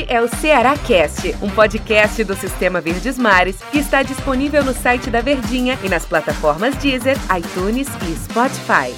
Este é o Ceará Cast, um podcast do Sistema Verdes Mares que está disponível no site da Verdinha e nas plataformas Deezer, iTunes e Spotify.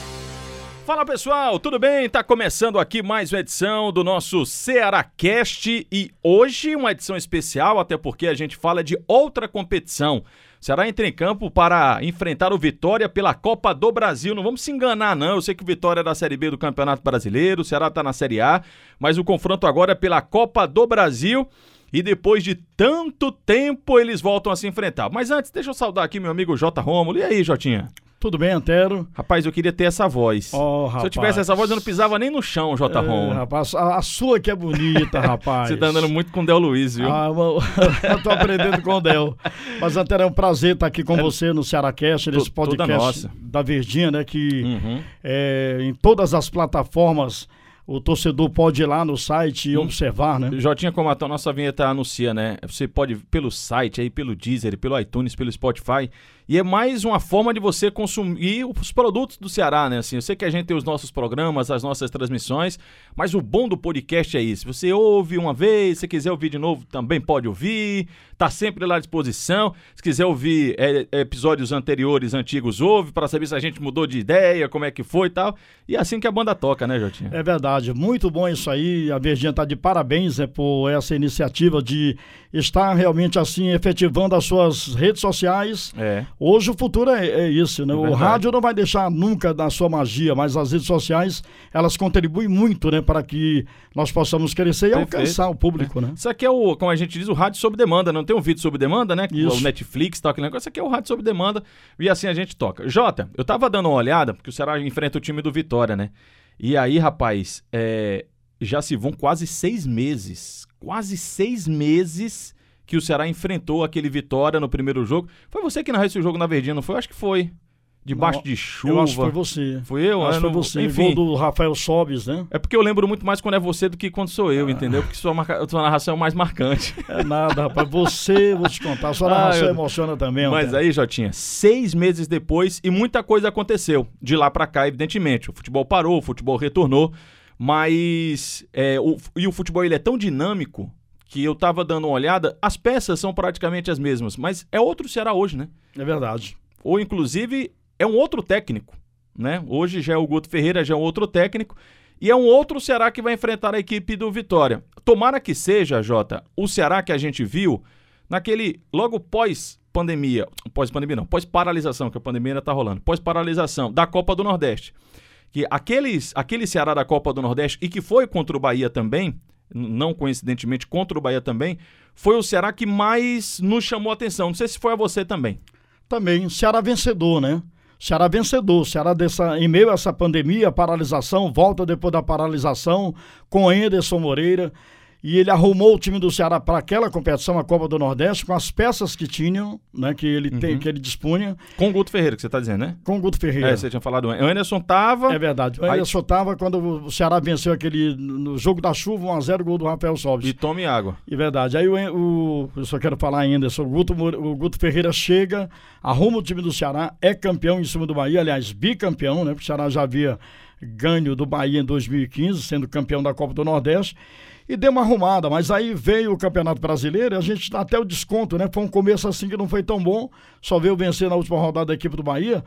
Fala pessoal, tudo bem? Tá começando aqui mais uma edição do nosso Ceará Cast e hoje uma edição especial, até porque a gente fala de outra competição. Ceará entra em campo para enfrentar o Vitória pela Copa do Brasil. Não vamos se enganar, não. Eu sei que o Vitória é da Série B do Campeonato Brasileiro, o Ceará tá na Série A, mas o confronto agora é pela Copa do Brasil. E depois de tanto tempo eles voltam a se enfrentar. Mas antes, deixa eu saudar aqui meu amigo J. Rômulo. E aí, Jotinha? Tudo bem, Antero? Rapaz, eu queria ter essa voz. Oh, Se eu tivesse essa voz, eu não pisava nem no chão, J. É, Ron. rapaz, a, a sua que é bonita, rapaz. Você tá andando muito com o Del Luiz, viu? Ah, eu, eu tô aprendendo com o Del. Mas, Antero, é um prazer estar aqui com você no Cearacast, nesse toda podcast da Verdinha, né? Que Uhum. é, em todas as plataformas o torcedor pode ir lá no site Hum. e observar, né? Jotinha Comatão, nossa vinheta anuncia, né? Você pode pelo site, aí pelo Deezer, pelo iTunes, pelo Spotify. E é mais uma forma de você consumir os produtos do Ceará, né? Assim, eu sei que a gente tem os nossos programas, as nossas transmissões, mas o bom do podcast é isso. Você ouve uma vez, se quiser ouvir de novo, também pode ouvir. Tá sempre lá à disposição. Se quiser ouvir é, episódios anteriores, antigos, ouve, para saber se a gente mudou de ideia, como é que foi e tal. E é assim que a banda toca, né, Jotinha? É verdade, muito bom isso aí. A Verdinha está de parabéns né, por essa iniciativa de estar realmente assim efetivando as suas redes sociais. É. Hoje o futuro é, é isso, né? É o rádio não vai deixar nunca da sua magia, mas as redes sociais elas contribuem muito, né, para que nós possamos crescer e Perfeito. alcançar o público, né? Isso aqui é o, como a gente diz, o rádio sob demanda. Não tem um vídeo sob demanda, né? Isso. O Netflix tal, aquele negócio. Isso aqui é o rádio sob demanda e assim a gente toca. Jota, eu tava dando uma olhada, porque o Ceará enfrenta o time do Vitória, né? E aí, rapaz, é, já se vão quase seis meses. Quase seis meses que o Ceará enfrentou aquele Vitória no primeiro jogo. Foi você que narrou esse jogo na Verdinha, não foi? Eu acho que foi. Debaixo Não, de chuva. Eu acho que foi você. Foi eu? acho que foi você. Enfim. Gol do Rafael Sobes, né? É porque eu lembro muito mais quando é você do que quando sou eu, entendeu? Porque sua, marca... sua narração é mais marcante. É nada, rapaz. Você, vou te contar, a sua Ah, narração eu- emociona também. Mas Antero. aí, Jotinha, seis meses depois e muita coisa aconteceu. De lá pra cá, evidentemente. O futebol parou, o futebol retornou. Mas. é, o- e o futebol ele é tão dinâmico que eu tava dando uma olhada. As peças são praticamente as mesmas. Mas é outro Ceará hoje, né? É verdade. Ou inclusive é um outro técnico. Né? Hoje já é o Guto Ferreira, já é um outro técnico. E é um outro Ceará que vai enfrentar a equipe do Vitória. Tomara que seja, Jota, o Ceará que a gente viu naquele logo pós-pandemia, pós-pandemia não, pós-paralisação, que a pandemia ainda tá rolando, pós-paralisação da Copa do Nordeste. Que aqueles, aquele Ceará da Copa do Nordeste e que foi contra o Bahia também, não coincidentemente contra o Bahia também, foi o Ceará que mais nos chamou a atenção. Não sei se foi a você também. Também, Ceará vencedor, né? Ceará vencedor, Ceará dessa, em meio a essa pandemia, paralisação, volta depois da paralisação com Anderson Moreira. E ele arrumou o time do Ceará para aquela competição, a Copa do Nordeste, com as peças que tinham, né? Que ele, Uhum. tem, que ele dispunha, Com o Guto Ferreira, que você tá dizendo, né? com o Guto Ferreira. É, você tinha falado. O Anderson tava. É verdade. O Aí- Anderson estava quando o Ceará venceu aquele no jogo da chuva, 1x0, gol do Rafael Sobis. E tome água. É verdade. Aí o, o- eu só quero falar ainda, o Guto, o Guto Ferreira chega, arruma o time do Ceará, é campeão em cima do Bahia, aliás, bicampeão, né? Porque o Ceará já havia ganho do Bahia em 2015, sendo campeão da Copa do Nordeste. E deu uma arrumada, mas aí veio o Campeonato Brasileiro e a gente dá até o desconto, né? Foi um começo assim que não foi tão bom, só veio vencer na última rodada da equipe do Bahia.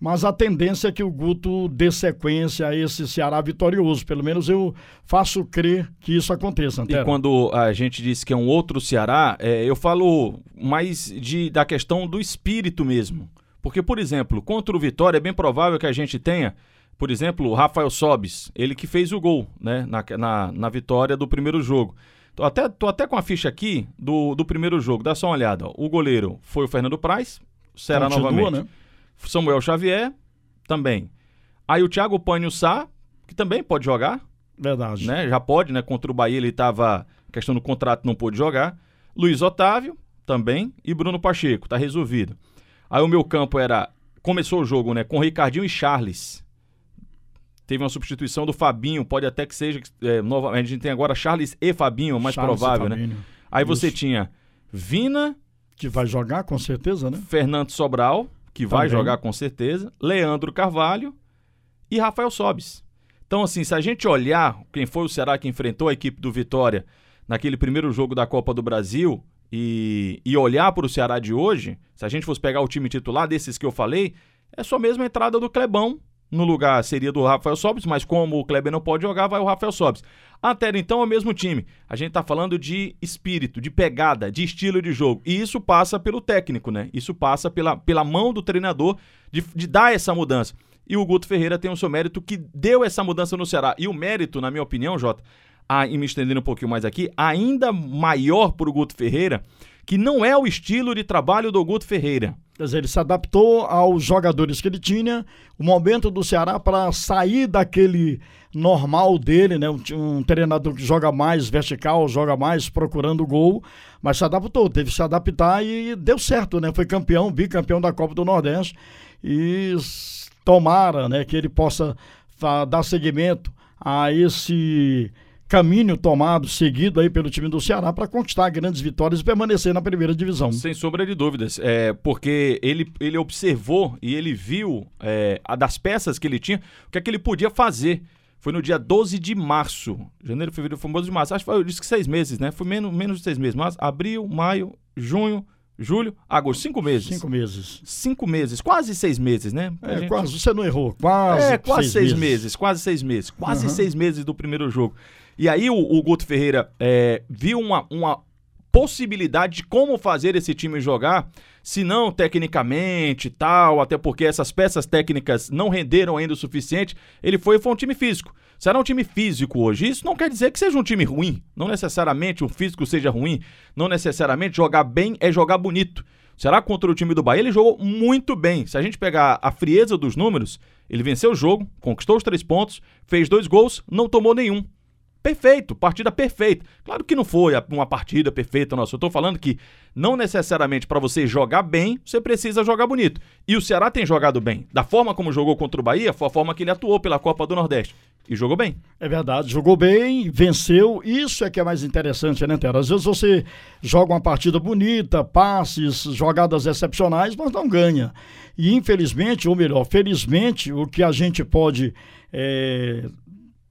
Mas a tendência é que o Guto dê sequência a esse Ceará vitorioso. Pelo menos eu faço crer que isso aconteça, E Antero. quando a gente diz que é um outro Ceará, é, eu falo mais de, da questão do espírito mesmo. Porque, por exemplo, contra o Vitória é bem provável que a gente tenha, por exemplo, o Rafael Sobis, ele que fez o gol né, na, na, na vitória do primeiro jogo. Tô até, tô até com a ficha aqui do, do primeiro jogo, dá só uma olhada. ó. O goleiro foi o Fernando Praz, Ceará Continua, novamente. né? Samuel Xavier, também. Aí o Thiago Panho Sá, que também pode jogar, Verdade. né? Já pode, né? Contra o Bahia ele tava questão do contrato não pôde jogar. Luiz Otávio também e Bruno Pacheco, tá resolvido. Aí o meu campo era começou o jogo, né, com Ricardinho e Charles. Teve uma substituição do Fabinho, pode até que seja é, nova, a gente tem agora Charles e Fabinho, mais Charles provável, né? Aí você Isso. tinha Vina, Que vai jogar, com certeza, né? Fernando Sobral, que vai Também. jogar com certeza, Leandro Carvalho e Rafael Sobis. Então, assim, se a gente olhar quem foi o Ceará que enfrentou a equipe do Vitória naquele primeiro jogo da Copa do Brasil e, e olhar para o Ceará de hoje, se a gente fosse pegar o time titular desses que eu falei, é só mesmo a entrada do Clebão. No lugar seria do Rafael Sobis, mas como o Kleber não pode jogar, vai o Rafael Sobis. Até então é o mesmo time. A gente tá falando de espírito, de pegada, de estilo de jogo. E isso passa pelo técnico, né? Isso passa pela, pela mão do treinador de, de dar essa mudança. E o Guto Ferreira tem o seu mérito que deu essa mudança no Ceará. E o mérito, na minha opinião, Jota, a, e me estendendo um pouquinho mais aqui, ainda maior para o Guto Ferreira, que não é o estilo de trabalho do Guto Ferreira. Quer dizer, ele se adaptou aos jogadores que ele tinha, o momento do Ceará para sair daquele normal dele, né? Um, um, treinador que joga mais vertical, joga mais procurando gol, mas se adaptou, teve que se adaptar e deu certo, né? Foi campeão, bicampeão da Copa do Nordeste e tomara, né, que ele possa dar seguimento a esse caminho tomado, seguido aí pelo time do Ceará para conquistar grandes vitórias e permanecer na primeira divisão. Sem sombra de dúvidas, é, porque ele, ele observou e ele viu é, a das peças que ele tinha, o que é que ele podia fazer. Foi no dia 12 de março, janeiro, fevereiro, 12 de março, acho que foi, eu disse que seis meses, né? Foi menos, menos de seis meses, mas abril, maio, junho, julho, agosto, cinco meses. Cinco meses. Cinco meses, quase seis meses, né? É, gente... quase, você não errou, quase. É, quase seis, seis meses. meses. quase seis meses, quase uhum. seis meses do primeiro jogo. E aí o, o Guto Ferreira é, viu uma, uma possibilidade de como fazer esse time jogar, se não tecnicamente tal, até porque essas peças técnicas não renderam ainda o suficiente, ele foi foi um time físico. Será um time físico hoje. Isso não quer dizer que seja um time ruim. Não necessariamente o físico seja ruim. Não necessariamente jogar bem é jogar bonito. Será contra o time do Bahia? Ele jogou muito bem. Se a gente pegar a frieza dos números, ele venceu o jogo, conquistou os três pontos, fez dois gols, não tomou nenhum. Perfeito, partida perfeita. Claro que não foi uma partida perfeita, nossa. Eu tô falando que não necessariamente para você jogar bem, você precisa jogar bonito. E o Ceará tem jogado bem. Da forma como jogou contra o Bahia, foi a forma que ele atuou pela Copa do Nordeste. E jogou bem. É verdade, jogou bem, venceu. Isso é que é mais interessante, né, Tera? Às vezes você joga uma partida bonita, passes, jogadas excepcionais, mas não ganha. E infelizmente, ou melhor, felizmente, o que a gente pode. É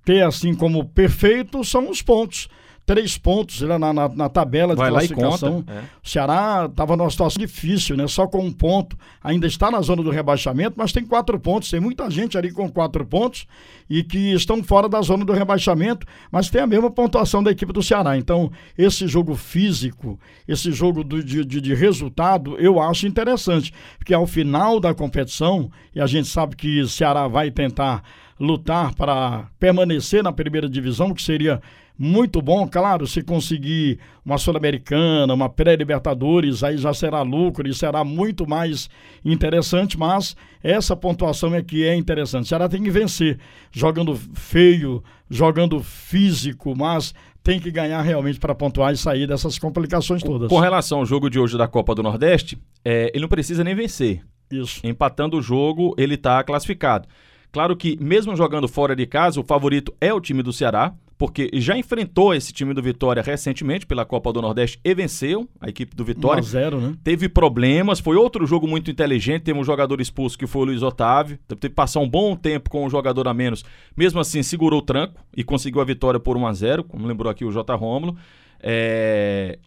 ter assim como perfeito são os pontos. Três pontos lá na, na, na tabela de Vai classificação. É. O Ceará estava numa situação difícil, né? Só com um ponto. Ainda está na zona do rebaixamento, mas tem quatro pontos. Tem muita gente ali com quatro pontos e que estão fora da zona do rebaixamento, mas tem a mesma pontuação da equipe do Ceará. Então, esse jogo físico, esse jogo do, de, de, de resultado, eu acho interessante. Porque ao final da competição, e a gente sabe que o Ceará vai tentar lutar para permanecer na primeira divisão, que seria muito bom, claro, se conseguir uma Sul-Americana, uma pré-Libertadores, aí já será lucro e será muito mais interessante, mas essa pontuação é que é interessante. O Ceará tem que vencer, jogando feio, jogando físico, mas tem que ganhar realmente para pontuar e sair dessas complicações todas. Com relação ao jogo de hoje da Copa do Nordeste, é, ele não precisa nem vencer. Isso. Empatando o jogo, ele está classificado. Claro que, mesmo jogando fora de casa, o favorito é o time do Ceará, porque já enfrentou esse time do Vitória recentemente pela Copa do Nordeste e venceu a equipe do Vitória. 1 0, né? Teve problemas, foi outro jogo muito inteligente. Teve um jogador expulso que foi o Luiz Otávio. Teve que passar um bom tempo com um jogador a menos. Mesmo assim, segurou o tranco e conseguiu a vitória por 1 a 0 como lembrou aqui o J. Rômulo. É...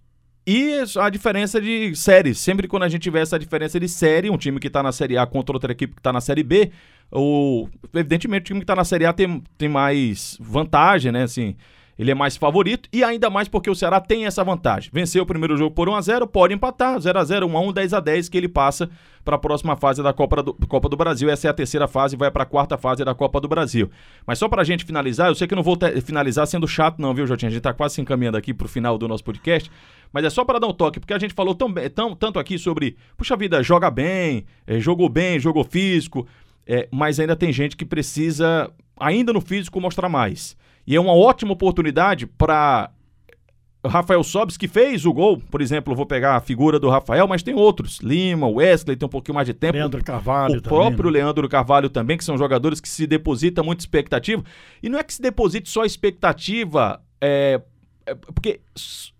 E a diferença de série. Sempre quando a gente tiver essa diferença de série, um time que está na Série A contra outra equipe que está na Série B, o, evidentemente o time que está na Série A tem, tem mais vantagem, né? Assim, ele é mais favorito e ainda mais porque o Ceará tem essa vantagem. Venceu o primeiro jogo por 1x0, pode empatar 0x0, 1x1, 10x10, que ele passa para a próxima fase da Copa do, Copa do Brasil. Essa é a terceira fase, vai para a quarta fase da Copa do Brasil. Mas só para a gente finalizar, eu sei que eu não vou finalizar sendo chato, não, viu, Jotinha? A gente está quase se encaminhando aqui para o final do nosso podcast. Mas é só para dar um toque, porque a gente falou tão, tão, tanto aqui sobre, puxa vida, joga bem, é, jogou bem, jogou físico, é, mas ainda tem gente que precisa, ainda no físico, mostrar mais. E é uma ótima oportunidade para Rafael Sobis, que fez o gol, por exemplo, vou pegar a figura do Rafael, mas tem outros. Lima, Wesley tem um pouquinho mais de tempo. Leandro Carvalho O também, próprio né? Leandro Carvalho também, que são jogadores que se depositam muita expectativa. E não é que se deposite só expectativa, é, é, porque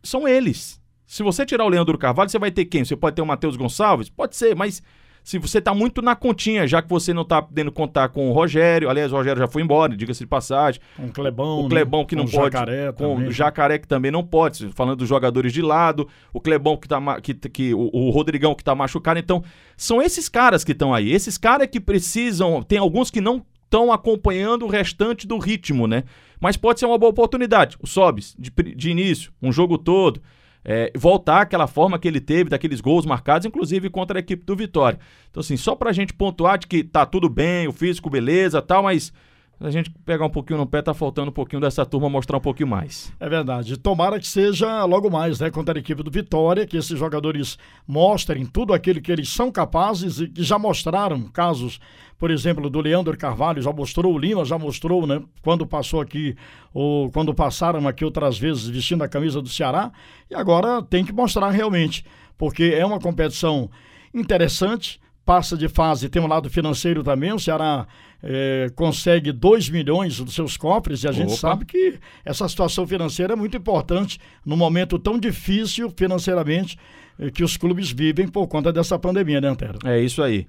são eles. Se você tirar o Leandro Carvalho, você vai ter quem? Você pode ter o Matheus Gonçalves? Pode ser, mas se você está muito na continha, já que você não está podendo contar com o Rogério, aliás, o Rogério já foi embora, diga-se de passagem. Com o Clebão. O Clebão que né? não com pode. Jacaré com também. o Jacaré que também não pode. Falando dos jogadores de lado, o Clebão que tá. Que, que, o, o Rodrigão que tá machucado. Então, são esses caras que estão aí. Esses caras que precisam. Tem alguns que não estão acompanhando o restante do ritmo, né? Mas pode ser uma boa oportunidade. O Sobis, de, de início, um jogo todo. É, voltar àquela forma que ele teve, daqueles gols marcados, inclusive contra a equipe do Vitória. Então, assim, só pra gente pontuar de que tá tudo bem, o físico beleza tal, mas a gente pegar um pouquinho no pé, tá faltando um pouquinho dessa turma mostrar um pouquinho mais. É verdade. Tomara que seja logo mais, né? Contra a equipe do Vitória, que esses jogadores mostrem tudo aquilo que eles são capazes e que já mostraram casos, por exemplo, do Leandro Carvalho, já mostrou, o Lima já mostrou, né? Quando passou aqui, ou quando passaram aqui outras vezes vestindo a camisa do Ceará, e agora tem que mostrar realmente, porque é uma competição interessante, passa de fase, tem um lado financeiro também, o Ceará eh, consegue 2 milhões dos seus cofres e a gente Opa. sabe que essa situação financeira é muito importante num momento tão difícil financeiramente eh, que os clubes vivem por conta dessa pandemia, né, Antero? É isso aí.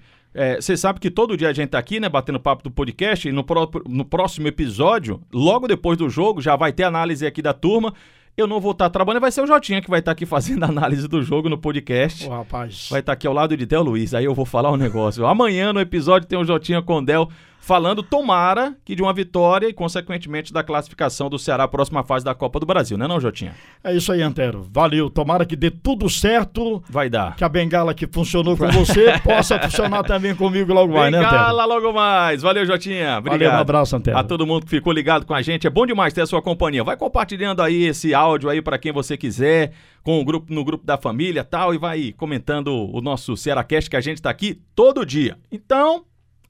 Você sabe que todo dia a gente tá aqui, né, batendo papo do podcast, e no, pró- no próximo episódio, logo depois do jogo, já vai ter análise aqui da turma. Eu não vou estar trabalhando, vai ser o Jotinha que vai estar aqui fazendo a análise do jogo no podcast. Ô, rapaz. Vai estar aqui ao lado de Del Luiz. Aí eu vou falar um negócio. Amanhã no episódio tem o Jotinha com o Del falando, tomara que de uma vitória e, consequentemente, da classificação do Ceará à próxima fase da Copa do Brasil, né, não, Jotinha? É isso aí, Antero. Valeu. Tomara que dê tudo certo, Vai dar. que a bengala que funcionou com você possa funcionar também comigo logo mais, né, Antero? Bengala logo mais. Valeu, Jotinha. Obrigado. Valeu, um abraço, Antero. A todo mundo que ficou ligado com a gente. É bom demais ter a sua companhia. Vai compartilhando aí esse áudio aí para quem você quiser, com o grupo no grupo da família, tal, e vai comentando o nosso Cearacast que a gente tá aqui todo dia. Então,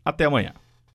até amanhã.